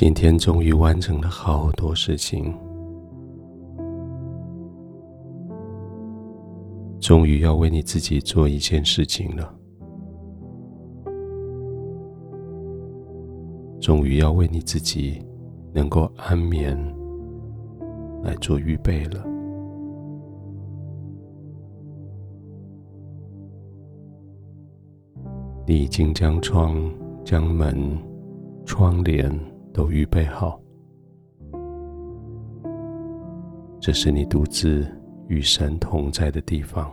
今天终于完成了好多事情，终于要为你自己做一件事情了，终于要为你自己能够安眠来做预备了。你已经将窗、将门、窗帘。都预备好，这是你独自与神同在的地方。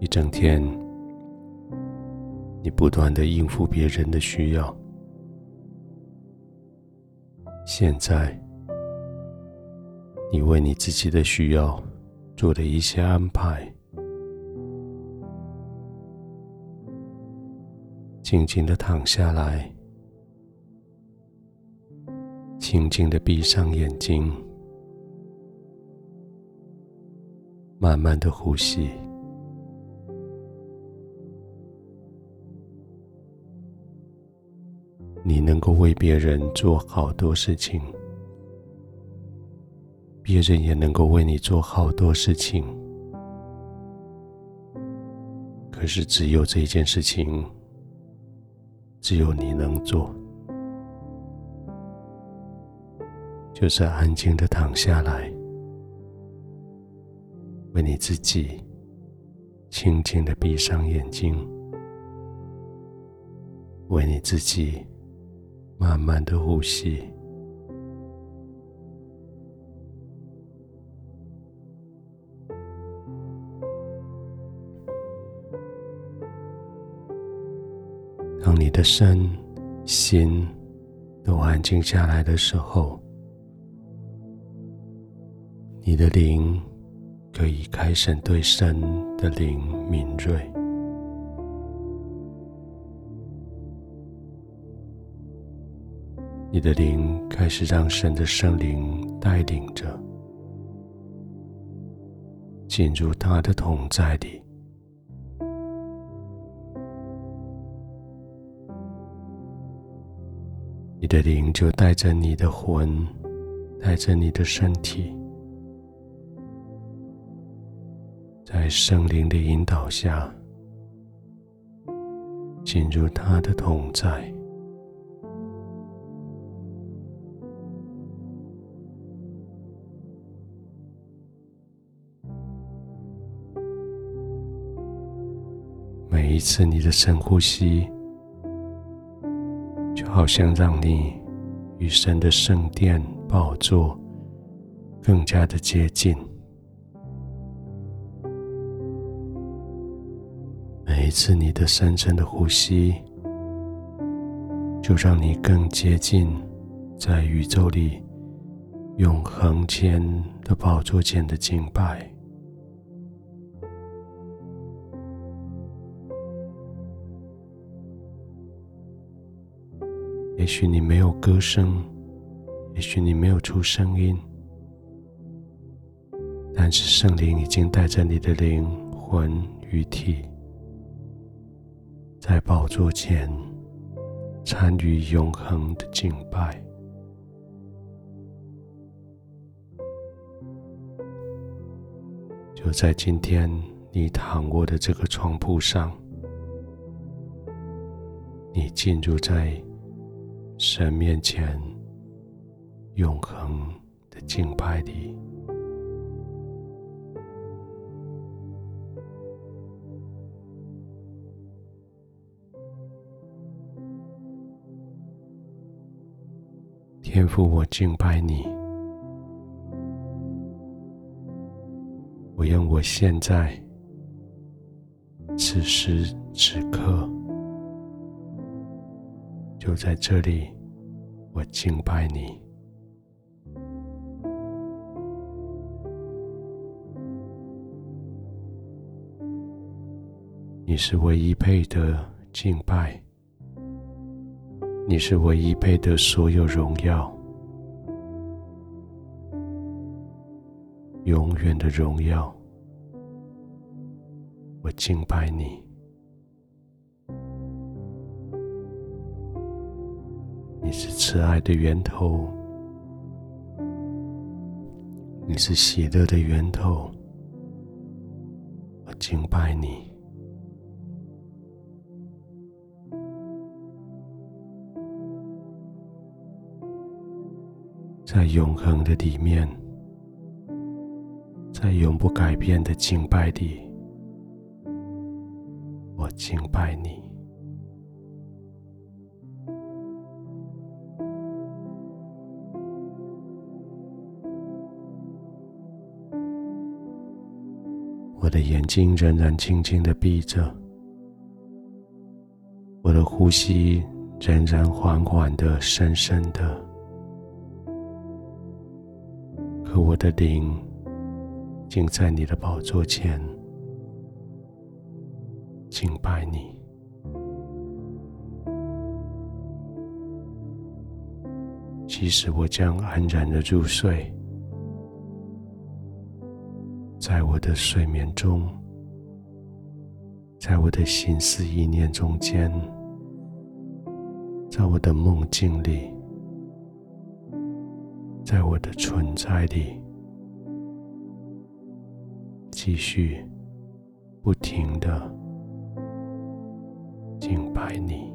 一整天，你不断地应付别人的需要，现在，你为你自己的需要做了一些安排。静静的躺下来，轻轻的闭上眼睛，慢慢的呼吸。你能够为别人做好多事情，别人也能够为你做好多事情，可是只有这件事情。只有你能做，就是安静的躺下来，为你自己轻轻的闭上眼睛，为你自己慢慢的呼吸。的身心都安静下来的时候，你的灵可以开始对神的灵敏锐。你的灵开始让神的圣灵带领着，进入他的同在里。你的灵就带着你的魂，带着你的身体，在圣灵的引导下，进入他的同在。每一次你的深呼吸。好像让你与神的圣殿宝座更加的接近。每一次你的深深的呼吸，就让你更接近在宇宙里永恒前的宝座前的敬拜。也许你没有歌声，也许你没有出声音，但是圣灵已经带着你的灵魂与体，在宝座前参与永恒的敬拜。就在今天，你躺卧的这个床铺上，你进入在。神面前，永恒的敬拜里，天父，我敬拜你，我用我现在此时此刻。就在这里，我敬拜你。你是唯一配得敬拜，你是唯一配得所有荣耀，永远的荣耀。我敬拜你。是慈爱的源头，你是喜乐的源头。我敬拜你，在永恒的里面，在永不改变的敬拜里，我敬拜你。的眼睛仍然轻轻的闭着，我的呼吸仍然缓缓的、深深的，可我的灵竟在你的宝座前敬拜你。即使我将安然的入睡。在我的睡眠中，在我的心思意念中间，在我的梦境里，在我的存在里，继续不停的敬拜你。